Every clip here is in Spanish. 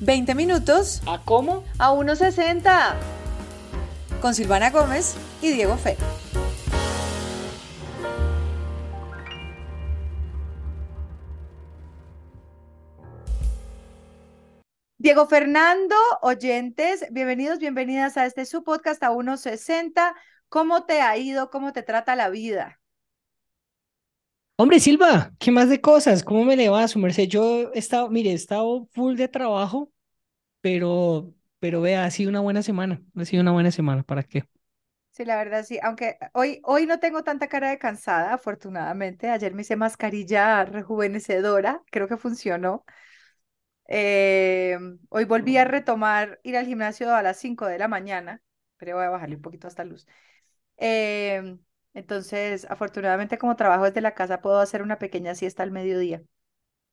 20 minutos ¿A cómo? a 1.60 con Silvana Gómez y Diego Fe. Diego Fernando, oyentes, bienvenidos, bienvenidas a este su podcast a 1.60. ¿Cómo te ha ido? ¿Cómo te trata la vida? Hombre, Silva, ¿qué más de cosas? ¿Cómo me le va a su merced? Yo he estado, mire, he estado full de trabajo, pero, pero vea, ha sido una buena semana. Ha sido una buena semana, ¿para qué? Sí, la verdad sí, aunque hoy, hoy no tengo tanta cara de cansada, afortunadamente. Ayer me hice mascarilla rejuvenecedora, creo que funcionó. Eh, hoy volví a retomar ir al gimnasio a las 5 de la mañana, pero voy a bajarle un poquito hasta luz. Eh, entonces, afortunadamente, como trabajo desde la casa, puedo hacer una pequeña siesta al mediodía.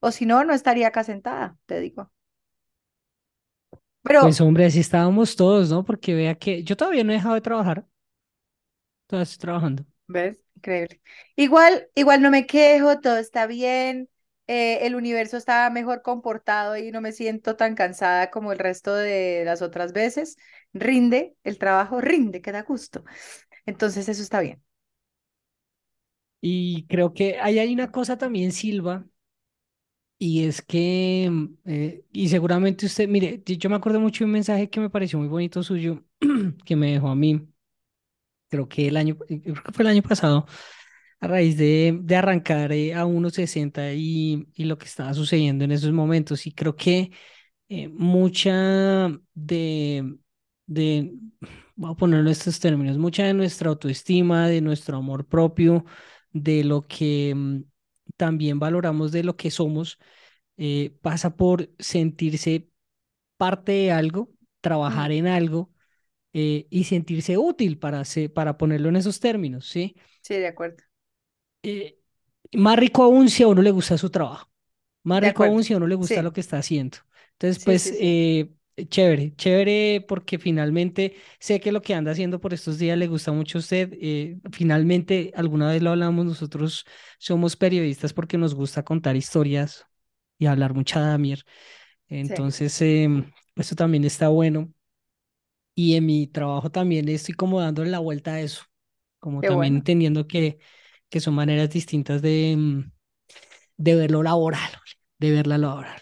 O si no, no estaría acá sentada, te digo. Pero, Pues hombre, así estábamos todos, ¿no? Porque vea que yo todavía no he dejado de trabajar, todavía estoy trabajando. ¿ves? Increíble. Igual, igual no me quejo, todo está bien. eh, el universo está mejor comportado y no me siento tan cansada como el resto de las otras veces. Rinde, el trabajo rinde, que da gusto. Entonces, eso está bien. Y creo que ahí hay una cosa también, Silva, y es que, mm, eh, y seguramente usted, mire, yo me acuerdo mucho de un mensaje que me pareció muy bonito suyo, que me dejó a mí. creo que el año, eh, fue el año pasado, a raíz de, de arrancar eh, a 1.60 y, y lo que estaba sucediendo en esos momentos. Y creo que eh, mucha de, de, voy a ponerlo en estos términos, mucha de nuestra autoestima, de nuestro amor propio, de lo que mm, también valoramos de lo que somos, eh, pasa por sentirse parte de algo, trabajar en algo eh, y sentirse útil para, se- para ponerlo en esos términos, ¿sí? sí, de acuerdo. Eh, más rico aún si a uno le gusta su trabajo, más De rico acuerdo. aún si a uno le gusta lo que está haciendo. Entonces, sí, pues, sí, eh, chévere, chévere porque finalmente sé que lo que anda haciendo por estos días le gusta mucho a usted. eh, finalmente, alguna vez lo hablamos, nosotros somos periodistas porque nos gusta contar historias y hablar mucha Damier. Sí, Entonces, em, esto también está bueno. Y en mi trabajo también estoy como dándole la vuelta a eso, como qué también bueno. entendiendo que, que son maneras distintas de, mm, de ver lo laboral, de ver la laboral.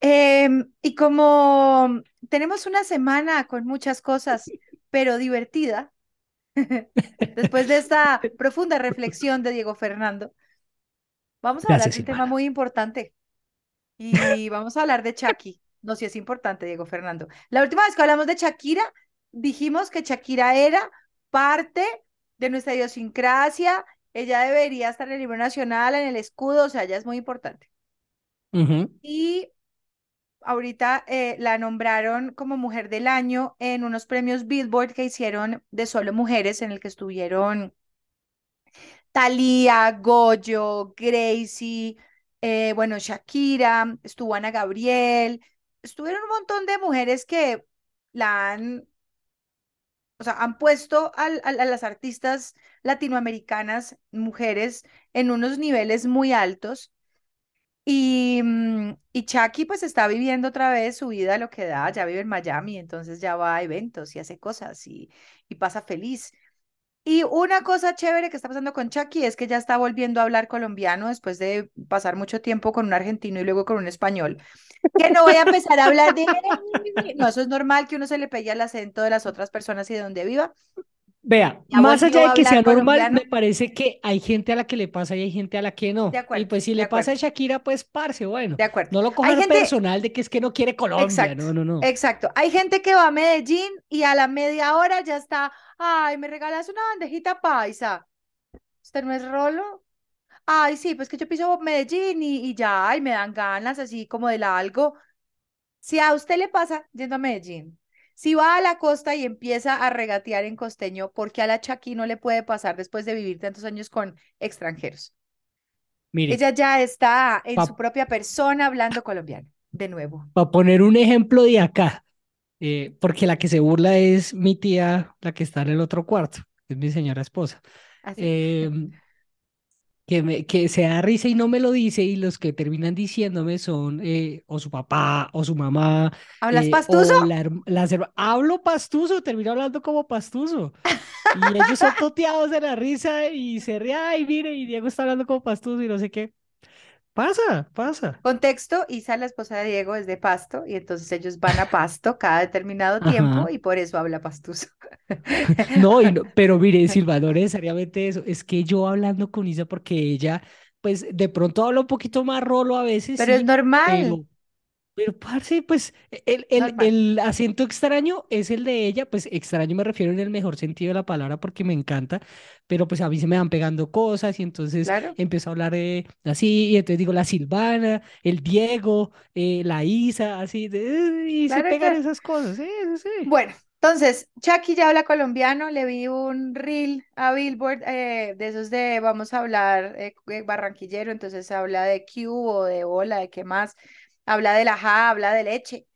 Em, y como tenemos una semana con muchas cosas, pero divertida, después de esta profunda reflexión de Diego Fernando, vamos a hablar Gracias, de un tema muy importante y vamos a hablar de Shaki. No, si es importante, Diego Fernando. La última vez que hablamos de Shakira, dijimos que Shakira era parte de nuestra idiosincrasia, ella debería estar en el libro nacional, en el escudo, o sea, ella es muy importante. Ujú. Y ahorita eh, la nombraron como Mujer del Año en unos premios Billboard que hicieron de solo mujeres, en el que estuvieron Thalía, Goyo, Gracie, eh, bueno, Shakira, estuvo Ana Gabriel, estuvieron un montón de mujeres que la han, o sea, han puesto a las artistas latinoamericanas, mujeres, en unos niveles muy altos. Y, mm, y Chucky pues está viviendo otra vez su vida, lo que da, ya vive en Miami, entonces ya va a eventos y hace cosas y, y pasa feliz. Y una cosa chévere que está pasando con Chucky es que ya está volviendo a hablar colombiano después de pasar mucho tiempo con un argentino y luego con un español. Que no voy a empezar a hablar de... No, eso es normal que uno se le pegue al acento de las otras personas y de donde viva. Vea, Ya más allá de que sea normal, me parece que hay gente a la que le pasa y hay gente a la que De no. Y acuerdo, pues si de le pasa a Shakira, pues parce, bueno, de acuerdo. no lo Hay cojan gente, personal de que es que no quiere Colombia, Exacto, no, no, no. exacto. Hay gente que va a Medellín y a la media hora ya está, ay, ¿me regalas una bandejita paisa? ¿Usted no es Rolo? Ay, sí, pues que yo piso Medellín y, y ya, ay, me dan ganas así como de la algo. Si a usted le pasa yendo a Medellín, si va a la costa y empieza a regatear en costeño, ¿por qué a la Chaki no le puede pasar después de vivir tantos años con extranjeros? Mire, Ella ya está en su para propia persona hablando colombiano, de nuevo. poner un ejemplo de acá, eh, porque la que se burla es mi tía, la que está en el otro cuarto, es mi señora esposa. Así. Eh, que, me, que se da risa y no me lo dice y los que terminan diciéndome son eh, o su papá o su mamá ¿Hablas eh, pastuso? o la, Hablo pastuso, termino hablando como pastuso. Y ellos son toteados de la risa y se ríen, ay, mire, y Diego está hablando como pastuso y no sé qué. Pasa, pasa. Contexto, Isa, la esposa de Diego, es de Pasto y entonces ellos van a Pasto cada determinado tiempo Ajá. y por eso habla pastuso. No, y no, pero mire, Silva, no necesariamente eso. Es que yo hablando con Isa porque ella, pues de pronto habla un poquito más rolo a veces, Pero es normal, pero Pero, parce, pues el, el, normal, el acento extraño es el de ella, pues extraño me refiero en el mejor sentido de la palabra porque me encanta, pero pues a mí se me van pegando cosas y entonces claro, empiezo a hablar eh, así y entonces digo la Silvana, el Diego, eh, la Isa, así, de- y se pegan claro. esas cosas, sí, sí, sí. Bueno, entonces, Chucky ya habla colombiano, le vi un reel a Billboard eh, de esos de vamos a hablar eh, barranquillero, entonces habla de Q o de hola, de qué más, habla de la ja, habla de leche.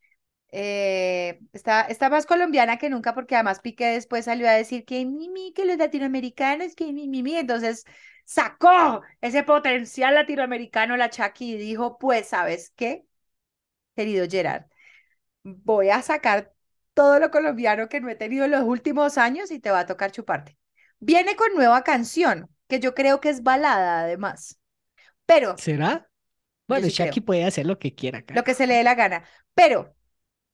Eh, está, está más colombiana que nunca porque además Piqué después salió a decir que mimi, que los latinoamericanos, que mi, mi, mi. Entonces sacó ese potencial latinoamericano la Chucky y dijo, pues, ¿sabes qué, querido Gerard? Voy a sacar todo lo colombiano que no he tenido en los últimos años y te va a tocar chuparte. Viene con nueva canción, que yo creo que es balada además, pero ¿Será? Bueno, Shaki creo, puede hacer lo que quiera lo que se le dé la gana. Pero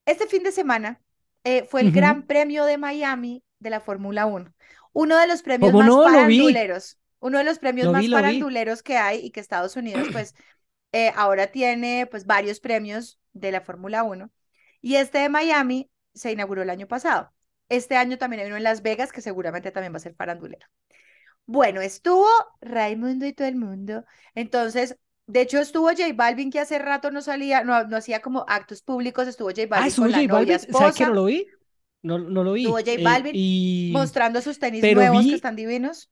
Este fin de semana eh, fue el. Gran Premio de Miami de la Fórmula Uno, uno de los premios ¿Cómo más no? Faranduleros, uno de los premios lo vi, más vi. faranduleros que hay y que Estados Unidos pues eh, ahora tiene pues varios premios de la Fórmula Uno y este de Miami se inauguró el año pasado. Este año también hay uno en Las Vegas que seguramente también va a ser farandulero. Bueno, estuvo Raimundo y todo el mundo. Entonces, de hecho, estuvo J Balvin que hace rato no salía, no, no hacía como actos públicos. Estuvo J Ah, Balvin estuvo la J novia Balvin, ¿sabe que no lo vi? No, no lo Estuvo vi. J eh, Balvin y... mostrando sus tenis Pero nuevos que están divinos.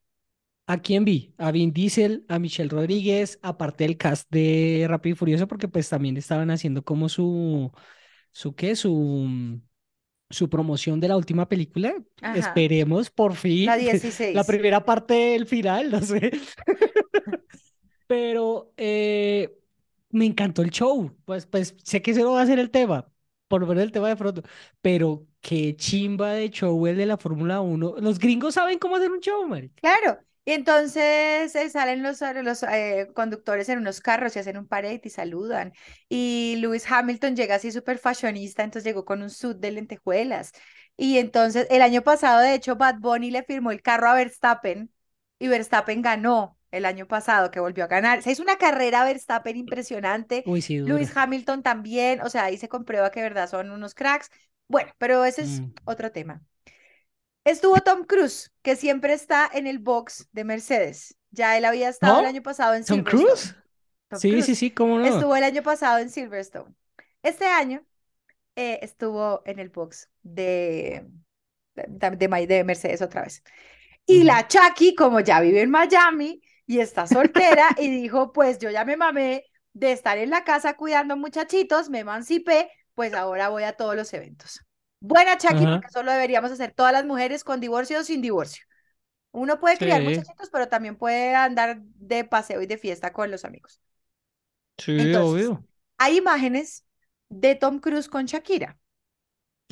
¿A quién vi? A Vin Diesel, a Michelle Rodríguez, aparte del cast de Rápido y Furioso, porque pues también estaban haciendo como su, su qué, su, su promoción de la última película. Ajá, Esperemos por la fin la 16. primera parte del final, no sé. Pero eh, me encantó el show. Pues, pues sé que ese no va a ser el tema, por menos el tema de pronto, pero qué chimba de show el de la Fórmula Uno. Los gringos saben cómo hacer un show, marica. Claro. Y entonces eh, salen los, eh, los conductores en unos carros y hacen un parade y saludan. Y Lewis Hamilton llega así súper fashionista, entonces llegó con un suit de lentejuelas. Y entonces el año pasado, de hecho, Bad Bunny le firmó el carro a Verstappen y Verstappen ganó el año pasado, que volvió a ganar. Se hizo una carrera Verstappen impresionante. Uy, sí, Lewis. Hamilton también, o sea, ahí se comprueba que de verdad son unos cracks. Bueno, pero ese es Mm. otro tema. Estuvo Tom Cruise, que siempre está en el box de Mercedes. Ya él había estado el año pasado en ¿Tom Silverstone. Cruise? Tom Sí, sí, Cruise sí, cómo no. estuvo el año pasado en Silverstone. Este año eh, estuvo en el box de, de, de Ma- de Mercedes otra vez. Y la Chucky, como ya vive en Miami y está soltera, y dijo, pues yo ya me mamé de estar en la casa cuidando muchachitos, me emancipé, pues ahora voy a todos los eventos. Buena Chucky, Ajá. porque eso lo deberíamos hacer todas las mujeres con divorcio o sin divorcio. Uno puede criar Sí, muchachitos, pero también puede andar de paseo y de fiesta con los amigos. sí, Entonces, obvio. hay imágenes de Tom Cruise con Shakira.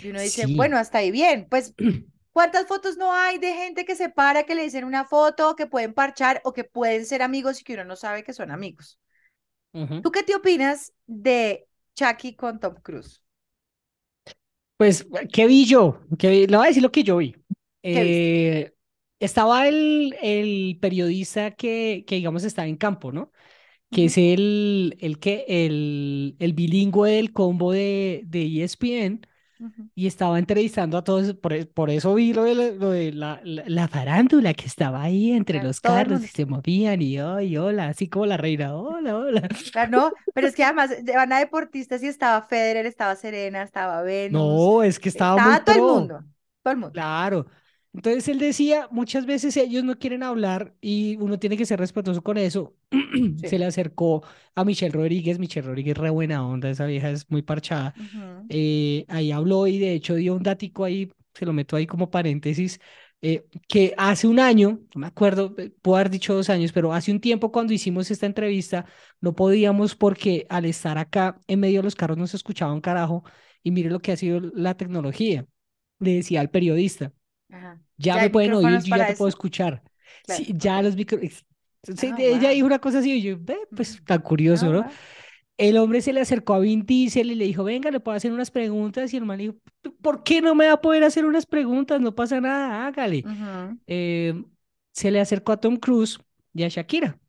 Y uno dice, Sí. bueno, hasta ahí bien. Pues, ¿cuántas fotos no hay de gente que se para, que le dicen una foto, que pueden parchar o que pueden ser amigos y que uno no sabe que son amigos? Ujú. ¿Tú qué te opinas de Chucky con Tom Cruise? Pues, ¿qué vi yo? ¿Qué vi? Le voy a decir lo que yo vi. Eh, estaba el, el periodista que, que, digamos, está en campo, ¿no? Que Ujú, es el, el que, el, el bilingüe del combo de, de ESPN. Ujú. y estaba entrevistando a todos, por, e- por eso vi lo de, la, lo de la, la, la farándula que estaba ahí entre Claro, los carros y se movían y ay, hola, así como la reina, hola, hola. Claro, no, pero es que además de- van a deportistas y estaba Federer, estaba Serena, estaba Venus, No, es que estaba muy todo el mundo, todo el mundo. claro. Entonces él decía, muchas veces ellos no quieren hablar y uno tiene que ser respetuoso con eso. Se le acercó a Michelle Rodríguez, Michelle Rodríguez re buena onda, esa vieja es muy parchada. Eh, ahí habló y de hecho dio un datico ahí, se lo meto ahí como paréntesis, eh, que hace un año, no me acuerdo, eh, puedo haber dicho dos años, pero hace un tiempo cuando hicimos esta entrevista, no podíamos porque al estar acá en medio de los carros no se escuchaba un carajo y mire lo que ha sido la tecnología. Le decía al periodista, Ajá. ya Ya me pueden oír, yo ya te puedo escuchar. Claro, Sí, ya los micro... Sí, Ah, ella wow. dijo una cosa así y yo, ve, pues tan Ah, curioso, ¿no? wow. El hombre se le acercó a Vin Diesel y le dijo, venga, le puedo hacer unas preguntas. Y el man dijo, ¿por qué no me va a poder hacer unas preguntas? No pasa nada, hágale. Eh, se le acercó a Tom Cruise y a Shakira.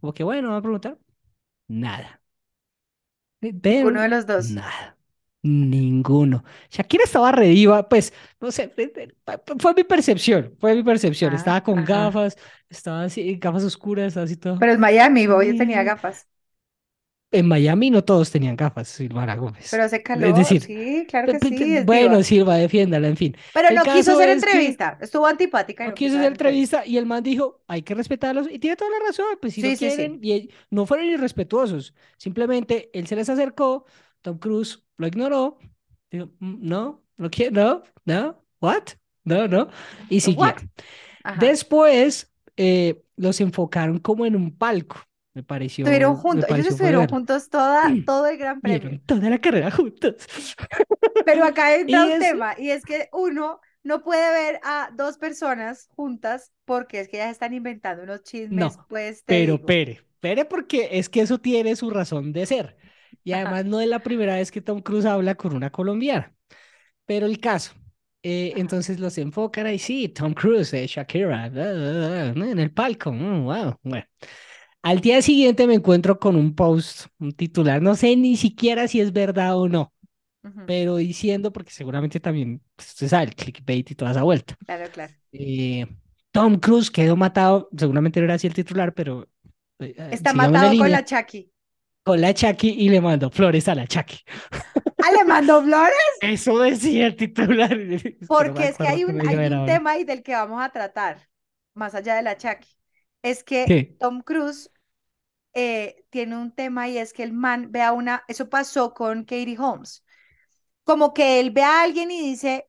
Como que, bueno, va a preguntar. Nada. Eh, Ninguno de los dos. nada. Ninguno. Shakira estaba rediva, pues, no sé, eh, eh, fue mi percepción, fue mi percepción. Ah, Estaba con ajá. gafas, estaba así, gafas oscuras, estaba así todo. Pero es Miami, Bob tenía "Mm". gafas. En Miami no todos tenían gafas, Silvana Gómez. Pero hace Es calor, decir, sí, claro que sí, es bueno. Silva, defiéndala, en fin. Pero El no quiso hacer es entrevista, estuvo antipática no no quiso hacer entrevista. y el man dijo, hay que respetarlos, y tiene toda la razón, pues si no Sí, sí, quieren, sí. y no fueron irrespetuosos, simplemente él se les acercó, Tom Cruise lo ignoró, dijo, "Mm, no, no quiero, no, no, what, no, no, y. Ajá. Después eh, los enfocaron como en un palco, me pareció, Estuvieron juntos, ellos pareció estuvieron ver. juntos toda, todo el Gran Premio. Vieron toda la carrera juntos. Pero acá entra un es, tema, y es que uno no puede ver a dos personas juntas porque es que ya están inventando unos chismes, no, pues pero digo. pere, pere porque es que eso tiene su razón de ser. Y además no es la primera vez que Tom Cruise habla con una colombiana. Pero el caso, eh, entonces los enfocan ahí, sí, Tom Cruise, eh, Shakira, bla, bla, bla, en el palco, mm, wow, bueno. Al día siguiente me encuentro con un post, un titular, no sé ni siquiera si es verdad o no, ujú, pero diciendo, porque seguramente también, pues, usted sabe, el clickbait y toda esa vuelta. Claro, claro. Eh, Tom Cruise quedó matado, seguramente no era así el titular, pero Está matado con la Chucky. Con la Chucky y le mandó flores a la Chucky. ¡Ah, le mandó flores! Eso decía el titular. Porque es que hay un, hay tema ahí del que vamos a tratar, más allá de la Chucky. Es que ¿Qué? Tom Cruise eh, tiene un tema y es que el man ve a una, eso pasó con Katie Holmes, como que él ve a alguien y dice,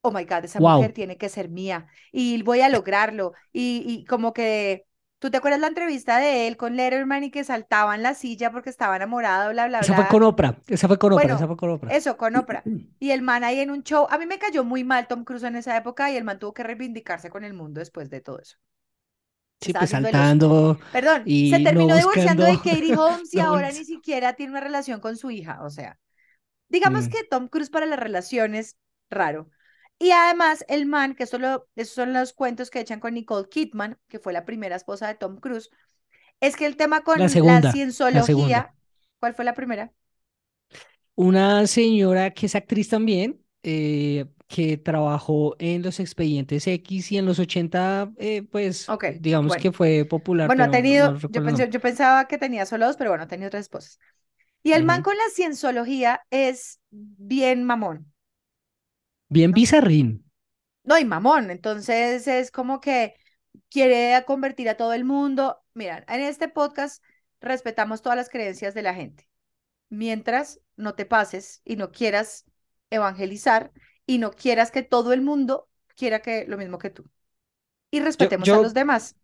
oh my God, esa mujer tiene que ser mía y voy a lograrlo. Y, y como que, ¿tú te acuerdas la entrevista de él con Letterman y que saltaba en la silla porque estaba enamorado, bla, bla, Esa fue bla? con Oprah. Esa fue con Oprah. Esa Bueno, fue con Oprah. eso, con Oprah. Y el man ahí en un show, a mí me cayó muy mal Tom Cruise en esa época y el man tuvo que reivindicarse con el mundo después de todo eso. Sí, pues los... saltando Perdón, se no terminó divorciando buscando. de Katie Holmes y no, ahora ni siquiera tiene una relación con su hija. O sea, digamos mm, que Tom Cruise para las relaciones, raro. Y además, el man, que eso lo- esos son los cuentos que echan con Nicole Kidman, que fue la primera esposa de Tom Cruise, es que el tema con La segunda. La cienciología, ¿cuál fue la primera? Una señora que es actriz también, eh, que trabajó en los expedientes X y en los 80, eh, pues Ok, digamos bueno. que fue popular, Bueno, ha no, tenido, yo, pensé- pensaba que tenía solo dos, pero bueno, ha tenido tres esposas. Y el man con la cienciología es bien mamón, Bien bizarrín. No, y mamón, entonces es como que quiere convertir a todo el mundo. Mira, en este podcast respetamos todas las creencias de la gente, mientras no te pases y no quieras evangelizar y no quieras que todo el mundo quiera que lo mismo que tú. Y Yo, respetemos a los demás.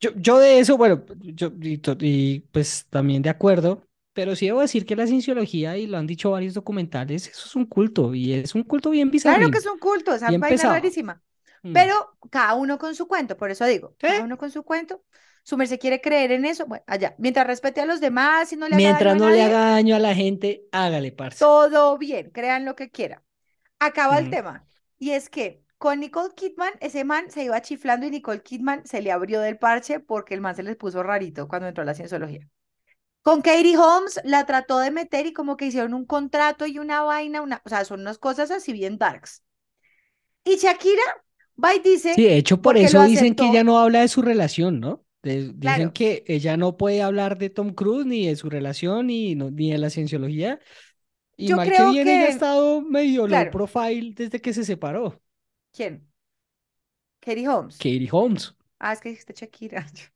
yo, yo de eso, bueno, yo y, pues también de acuerdo, pero sí debo decir que la cienciología, y lo han dicho varios documentales, eso es un culto, y es un culto bien Claro que es un culto, esa vaina pesado. rarísima. Mm. Pero cada uno con su cuento, por eso digo, cada uno con su cuento. Su merced quiere creer en eso, bueno, allá. Mientras respete a los demás y no le haga daño Mientras a no le nadie, haga daño a la gente, hágale, parce. todo bien, crean lo que quieran. Acaba el Ujú. tema. Y es que con Nicole Kidman, ese man se iba chiflando y Nicole Kidman se le abrió del parche porque el man se les puso rarito cuando entró a la cienciología. Con Katie Holmes la trató de meter y como que hicieron un contrato y una vaina, una, o sea, son unas cosas así bien darks. Y Shakira va y dice, Sí, de hecho, por eso dicen que ella no habla de su relación, ¿no? De- dicen claro, que ella no puede hablar de Tom Cruise, ni de su relación, ni, no- ni de la cienciología. Y yo mal que creo bien, ella ha estado medio low profile desde que se separó. ¿quién? Katie Holmes. Katie Holmes. Ah, es que dijiste Shakira.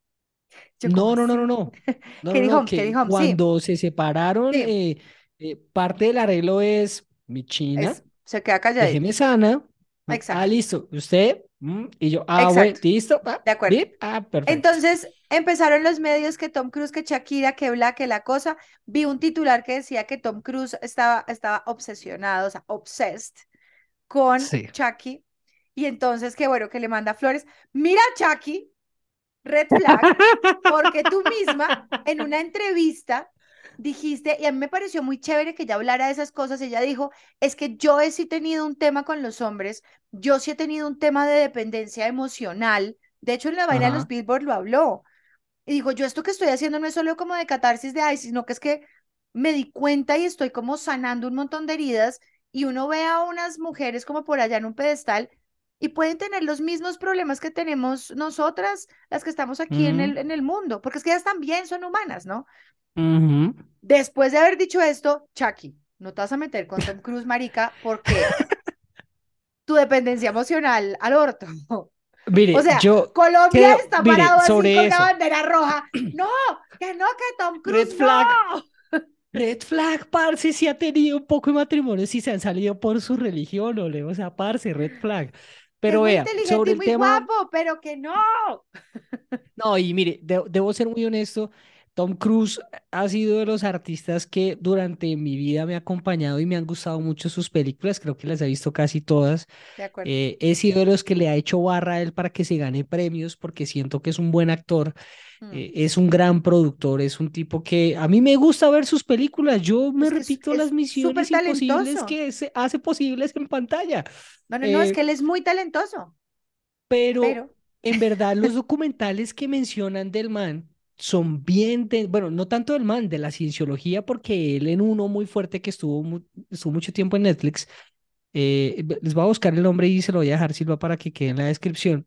No, no, no, no, no. No, Katie no, Holmes, Katie que sí, cuando se separaron, sí, eh, eh, parte del arreglo es mi china, es, se queda calladita. déjeme sana. Ah, Exacto. listo. Usted Mm, Y yo, ah, bueno, listo, ah, de acuerdo. bien, ah, perfecto. Entonces empezaron los medios que Tom Cruise, que Shakira, que bla, que la cosa. Vi un titular que decía que Tom Cruise estaba, estaba obsesionado, o sea, obsessed con Sí. Chucky. Y entonces, que bueno, que le manda flores. Mira, Chucky, red flag, porque tú misma en una entrevista dijiste, y a mí me pareció muy chévere que ella hablara de esas cosas, ella dijo, es que yo he sí tenido un tema con los hombres, yo sí he tenido un tema de dependencia emocional, de hecho en la vaina de los. Billboard lo habló, y dijo, yo esto que estoy haciendo no es solo como de catarsis de ay, sino que es que me di cuenta y estoy como sanando un montón de heridas y uno ve a unas mujeres como por allá en un pedestal y pueden tener los mismos problemas que tenemos nosotras, las que estamos aquí en ujú, el, en el mundo, porque es que ellas también son humanas, ¿no? Después de haber dicho esto, Chucky, no te vas a meter con Tom Cruise, marica, porque tu dependencia emocional al orto. O Mire, sea, yo Colombia creo, está mire, parado así sobre con la eso, bandera roja. No, que no, que Tom red Cruise flag, no. red flag, parce, si ha tenido un poco de matrimonio, si se han salido por su religión, o le, o sea, parce, red flag. Pero vea, sobre el muy tema, guapo, pero que no. no, y mire, de- debo ser muy honesto, Tom Cruise ha sido de los artistas que durante mi vida me ha acompañado y me han gustado mucho sus películas, creo que las he visto casi todas. De acuerdo. Eh, he sido de los que le ha hecho barra a él para que se gane premios porque siento que es un buen actor, Mm. eh, es un gran productor, es un tipo que a mí me gusta ver sus películas. Yo me Es que es repito las misiones imposibles que se hace posibles en pantalla, No, no, no, es eh, que él es muy talentoso, pero pero en verdad los documentales que mencionan del man son bien, de- bueno, no tanto del man, de la cienciología, porque él en uno muy fuerte que estuvo, mu- estuvo mucho tiempo en Netflix, eh, les voy a buscar el nombre y se lo voy a dejar, Silva, para que quede en la descripción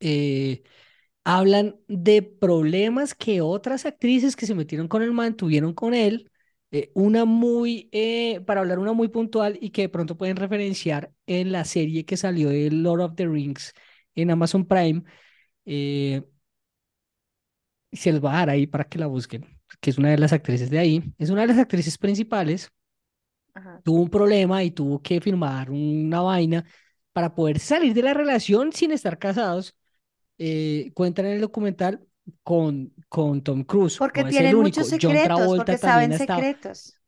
eh, hablan de problemas que otras actrices que se metieron con el man tuvieron con él. eh, una muy, eh, para hablar una muy puntual y que de pronto pueden referenciar en la serie que salió de Lord of the Rings en Amazon Prime. eh, se les va a dar ahí para que la busquen, que es una de las actrices de ahí. Es una de las actrices principales. ajá. Tuvo un problema y tuvo que firmar una vaina para poder salir de la relación sin estar casados eh, cuentan en el documental con, con Tom Cruise, Porque no tienen muchos secretos, Travolta porque también saben estado, secretos.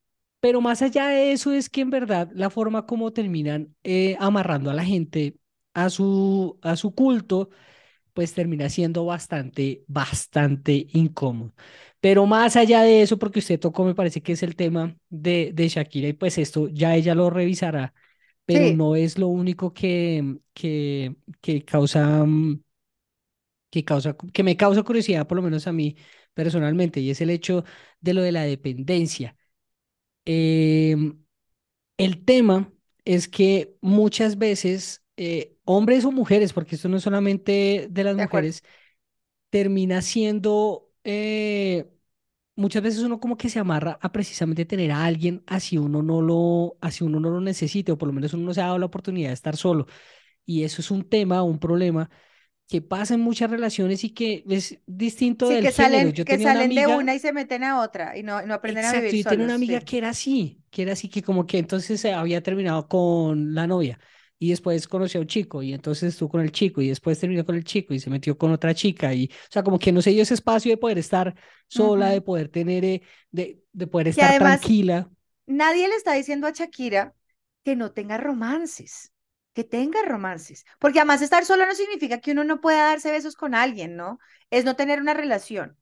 pero más allá de eso es que en verdad la forma como terminan eh, amarrando a la gente a su, a su culto, pues termina siendo bastante, bastante incómodo. Pero más allá de eso, porque usted tocó, me parece que es el tema de, de Shakira y pues esto ya ella lo revisará, pero Sí, no es lo único que, que, que causa... que causa, que me causa curiosidad, por lo menos a mí personalmente, y es el hecho de lo de la dependencia. Em, el tema es que muchas veces, eh, hombres o mujeres, porque esto no es solamente de las de acuerdo. mujeres, termina siendo, eh, muchas veces uno como que se amarra a precisamente tener a alguien así uno no lo, así uno no lo necesite, o por lo menos uno no se ha dado la oportunidad de estar solo. Y eso es un tema, un problema que pasa en muchas relaciones y que es distinto Sí, del que género. salen, Yo que salen de una y se meten a otra y no, no aprenden a exacto, vivir yo tenía una amiga Sí. que era así, que era así, que como que entonces se había terminado con la novia y después conoció a un chico y entonces estuvo con el chico y después terminó con el chico y se metió con otra chica y, o sea, como que no se dio ese espacio de poder estar sola, de poder tener, eh, de, de poder estar además tranquila. nadie le está diciendo a Shakira que no tenga romances, que tenga romances. Porque además estar solo no significa que uno no pueda darse besos con alguien, ¿no? Es no tener una relación.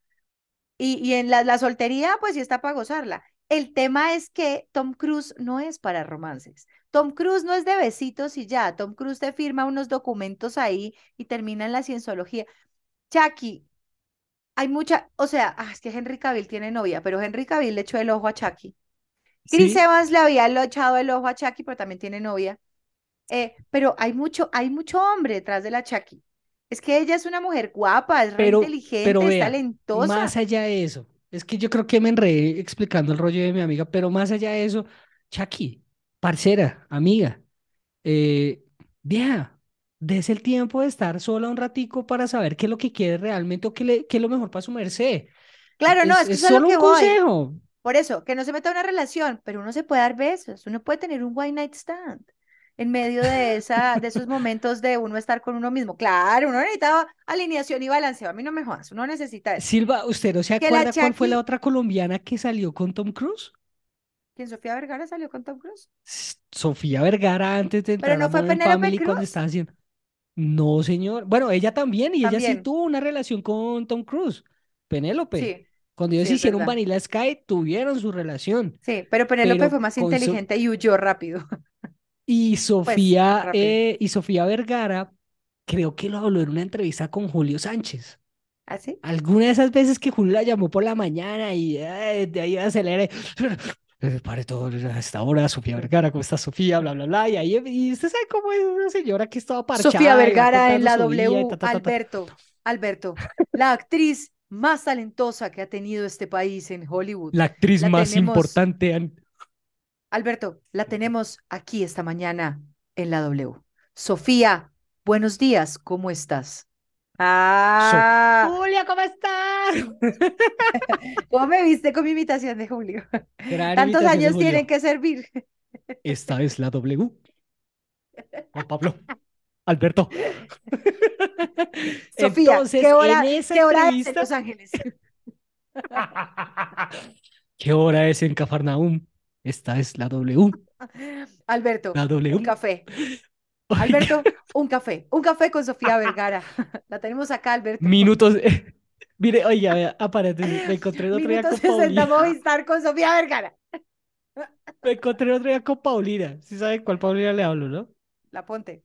Y, y en la, la soltería, pues sí está para gozarla. El tema es que Tom Cruise no es para romances. Tom Cruise no es de besitos y ya. Tom Cruise te firma unos documentos ahí y termina en la cienciología. Chucky, hay mucha, o sea, ah, es que Henry Cavill tiene novia, pero Henry Cavill le echó el ojo a Chucky. Chris Sí, Evans le había echado el ojo a Chucky, pero también tiene novia. Eh, pero hay mucho, hay mucho hombre detrás de la Chucky. Es que ella es una mujer guapa, es re pero, pero inteligente, es vea, talentosa. más allá de eso, es que yo creo que me enredé explicando el rollo de mi amiga, pero más allá de eso, Chucky, parcera, amiga, eh, vieja, des el tiempo de estar sola un ratico para saber qué es lo que quiere realmente o qué, le- qué es lo mejor para su merced. Claro, no, Es, es que es es solo un que voy. consejo. Por eso, que no se meta en una relación, pero uno se puede dar besos, uno puede tener un one night stand. En medio de esa, de esos momentos de uno estar con uno mismo. Claro, uno necesita alineación y balanceo. A mí no me jodas, uno necesita eso. Silva, ¿usted no se acuerda cuál fue la otra colombiana que salió con Tom Cruise? ¿quién Sofía Vergara salió con Tom Cruise? Sofía Vergara antes de Pero entrar a no fue Modern Penélope Family cuando Cruz, estaba haciendo. No, señor. Bueno, ella también, y ella sí tuvo una relación con Tom Cruise, Penélope. Sí, Cuando ellos sí, hicieron verdad. Vanilla Sky, tuvieron su relación, Sí, pero Penélope pero fue más So- inteligente y huyó rápido. y Pues, Sofía eh, y Sofía Vergara, creo que lo habló en una entrevista con Julio Sánchez. ¿Así? Alguna de esas veces que Julio la llamó por la mañana y eh, de ahí acelere. Eh, Pare todo a esta hora, Sofía Vergara, ¿cómo está Sofía? Bla, bla, bla. Y ahí, y usted sabe cómo es una señora que estaba Sofía parchada va Vergara en la vida W, ta, ta, ta, ta. Alberto, Alberto, la actriz más talentosa que ha tenido este país en Hollywood. La actriz La más tenemos, importante. an- Alberto, la tenemos aquí esta mañana en la W. Sofía, buenos días, ¿cómo estás? So- Ah, Julia, ¿cómo estás? ¿cómo me viste con mi imitación de Julio? Gran Tantos años tienen que servir. Esta es la W. Juan Pablo. Alberto. Sofía, Entonces, ¿qué hora, en qué hora es en. Los Ángeles? ¿Qué hora es en Cafarnaúm? Esta es la W. Alberto, La un W. café. Oiga, Alberto, un café. Un café con Sofía Vergara. La tenemos acá, Alberto. minutos. Mire, oiga, vea, apárate, me encontré el otro día con 60 Paulina. Movistar con Sofía Vergara. Me encontré el otro día con Paulina. ¿Sí sabe cuál Paulina le hablo, no? La ponte.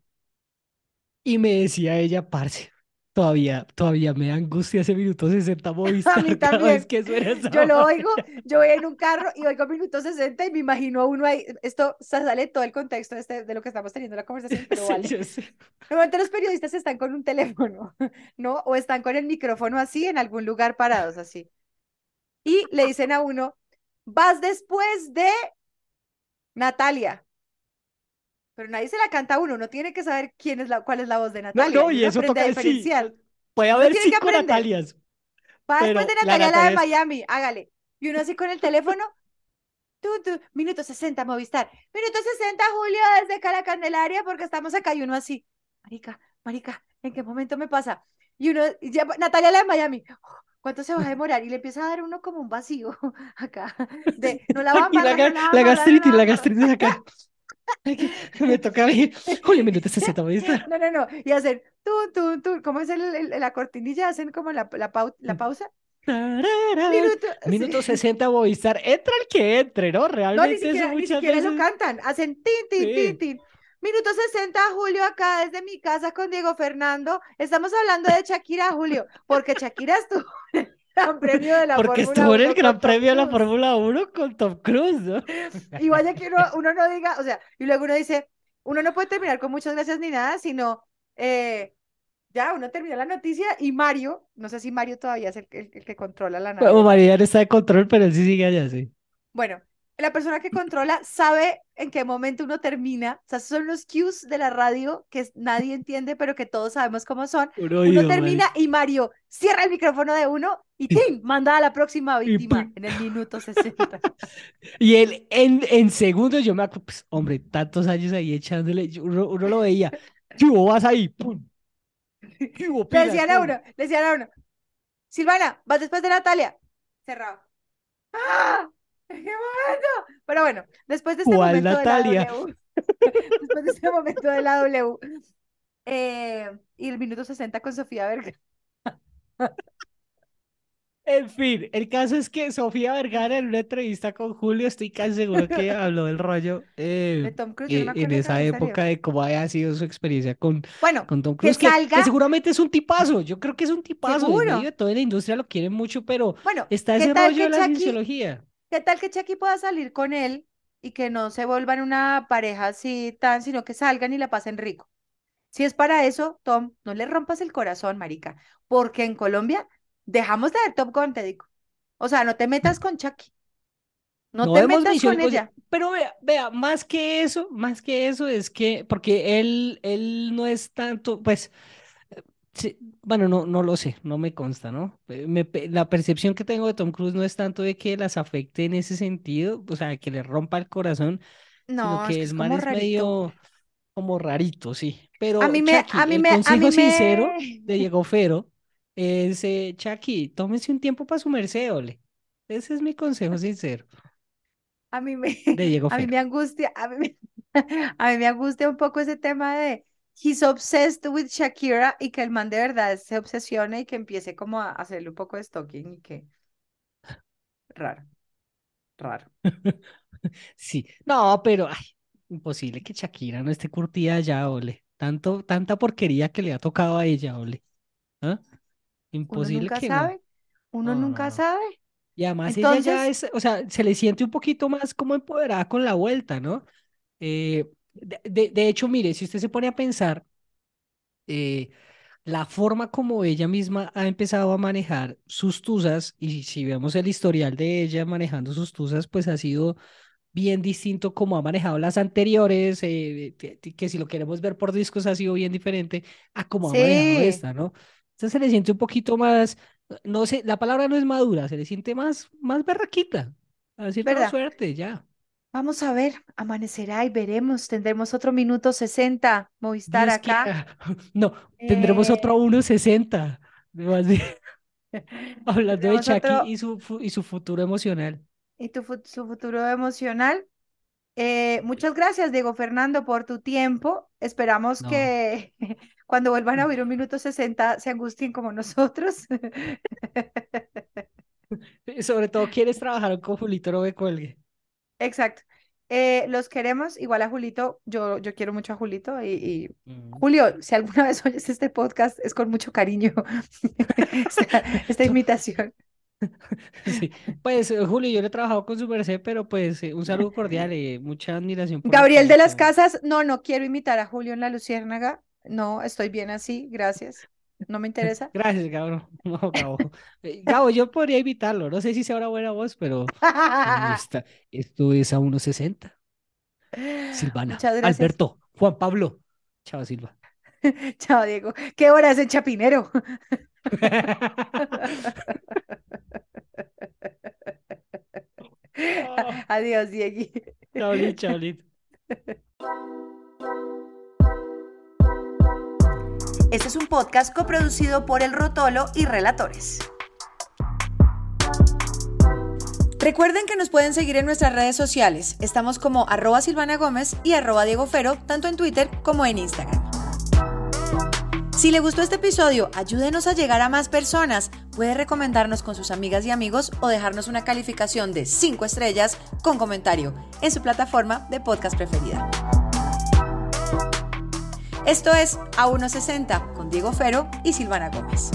Y me decía ella, parce, todavía, todavía me da angustia ese minuto 60 A Movistar mí cada vez también. que suena esa Yo lo oigo, yo voy en un carro y oigo minuto 60 y me imagino a uno ahí. Esto sale todo el contexto de, este- de lo que estamos teniendo la conversación, pero vale. Normalmente los periodistas están con un teléfono, ¿no? O están con el micrófono así en algún lugar parados así. Y le dicen a uno, vas después de Natalia. Pero nadie se la canta a uno, uno tiene que saber quién es la, cuál es la voz de No, Natalia. no, y y uno eso toca, sí, puede Uno haber que cinco. Natalias, Va después de la Natalia, la de Natalia es... Miami, hágale. Y uno así con el teléfono, tú, tú, minuto 60, Movistar. Minuto 60, Julio, desde Cala Candelaria, porque estamos acá. Y uno así, marica, marica, ¿en qué momento me pasa? Y uno, y ya, Natalia, la de Miami, "Oh, ¿cuánto se va a demorar? Y le empieza a dar uno como un vacío acá, de, no la a la, no la no gastritis, la gastritis acá. Me toca a mí. Julio, minuto 60 Movistar. No, no, no. Y hacen, tú, tú, tú, ¿cómo es el, el- la cortinilla? Hacen como la, la, pau- la pausa. Tarara. Minuto, sí. Minuto 60 Movistar. Entra el que entre, ¿no? No, ni Realmente eso siquiera, ni siquiera lo veces. cantan. Hacen tin, tin, tin, Sí. tin. Minuto 60, Julio, acá desde mi casa con Diego Fernando. Estamos hablando de Shakira, Julio, porque Shakira estuvo Gran Premio de la Porque estuvo en el 1 Gran Premio de la. Fórmula 1 con Tom Cruise, ¿no? Y vaya que uno, uno no diga, o sea, y luego uno dice, uno no puede terminar con muchas gracias ni nada, sino eh, ya uno termina la noticia y Mario, no sé si Mario todavía es el, el- el que controla la nave. Bueno, María está de control, pero él sí sigue allá, sí. Bueno, la persona que controla sabe en qué momento uno termina. O sea, son los cues de la radio que nadie entiende, pero que todos sabemos cómo son. Un Uno termina y Mario cierra el micrófono de uno y ¡tim! manda a la próxima víctima en el minuto 60. Y él en, en segundos, yo me acuerdo, pues, hombre, tantos años ahí echándole, uno, uno lo veía. ¿Qué? Vas ahí, ¡pum! ¿Qué? Le decían a uno, le decían a uno, Silvana, vas después de Natalia. Cerrado. ¡Ah! ¿En qué momento? Pero bueno, después de este ¿Cuál momento de la? W, después de este momento de la W, eh, y el minuto 60 con Sofía Vergara. En fin, el caso es que Sofía Vergara en una entrevista con Julio, estoy casi seguro que habló del rollo De eh, Tom Cruise, no eh, en de esa época de cómo había sido su experiencia con, Bueno, con Tom que Cruise, que, seguramente es un tipazo, yo creo que es un tipazo, medio de toda la industria lo quieren mucho, pero Bueno, está ¿qué ese rollo de la Chucky, cienciología. Qué tal que Chucky pueda salir con él y que no se vuelvan una pareja así tan, sino que salgan y la pasen rico? Si es para eso, Tom, no le rompas el corazón, marica, porque en Colombia dejamos de ver Top Gun, te digo. O sea, no te metas con Chucky, no No te metas con ella. Pero vea, vea, más que eso, más que eso es que, porque él, él no es tanto, pues, sí, bueno, no, no lo sé, no me consta, ¿no? Me la percepción que tengo de Tom Cruise no es tanto de que las afecte en ese sentido, o sea, que le rompa el corazón, sino No, es que que el es man es rarito. medio, como rarito, sí. A Pero mí me, a mí el me, a mí consejo sincero me, de Diego Fero es, eh, Chucky, tómese un tiempo para su merced, ole. Ese es mi consejo sincero a mí me, de Diego a mí me angustia, a mí me, a mí me angustia un poco ese tema de he's obsessed with Shakira y que el man de verdad se obsesione y que empiece como a hacerle un poco de stalking y que raro, raro. Sí, no, pero ay, imposible que Shakira no esté curtida ya, ole. Tanto, tanta porquería que le ha tocado a ella, ole. ¿Ah? Uno Imposible nunca que no. sabe, uno No, no, nunca sabe. Y además ella ya es, o sea, se le siente un poquito más como empoderada con la vuelta, ¿no? Eh, de, de- de hecho, mire, si usted se pone a pensar, eh, la forma como ella misma ha empezado a manejar sus tusas, y si vemos el historial de ella manejando sus tusas, pues ha sido bien distinto como ha manejado las anteriores, eh, que, si lo queremos ver por discos ha sido bien diferente a como ha manejado sí, esta, ¿no? Entonces se le siente un poquito más, no sé, la palabra no es madura, se le siente más, más berraquita. A decir suerte, ya. Vamos a ver, amanecerá y veremos. Tendremos otro minuto 60 Movistar Dios acá. quiera. No, tendremos otro Eh, 1.60. Más bien, hablando de Chucky otro, y su, y su futuro emocional. y tu, su futuro emocional. Eh, muchas gracias, Diego Fernando, por tu tiempo. Esperamos No. que cuando vuelvan a oír un minuto 60 se angustien como nosotros. Sobre todo, ¿quieres trabajar con Julito? No me cuelgue. Exacto. Eh, los queremos, igual a Julito, yo, yo quiero mucho a Julito y, y Mm. Julio, si alguna vez oyes este podcast, es con mucho cariño esta, esta invitación. Sí, pues eh, Julio, yo le he trabajado con su merced, pero pues eh, un saludo cordial y mucha admiración por Gabriel de las. Casas, no, no quiero imitar a Julio en La Luciérnaga, no, estoy bien así, gracias, no me interesa. Gracias, Gabo. No, Gabo. Eh, Gabo, yo podría invitarlo. No sé si sea una buena voz, pero esta, esto es a uno sesenta Silvana, Muchas gracias. Alberto, Juan Pablo. Chao, Silva. Chao, Diego. ¿Qué hora es en Chapinero? Adiós, Diegui. Chaolín, chaolín. Este es un podcast coproducido por El Rotolo y Relatores. Recuerden que nos pueden seguir en nuestras redes sociales. Estamos como arroba Silvana Gómez y arroba Diego Fero, tanto en Twitter como en Instagram. Si le gustó este episodio, ayúdenos a llegar a más personas. Puede recomendarnos con sus amigas y amigos o dejarnos una calificación de 5 estrellas con comentario en su plataforma de podcast preferida. Esto es A160 con Diego Fero y Silvana Gómez.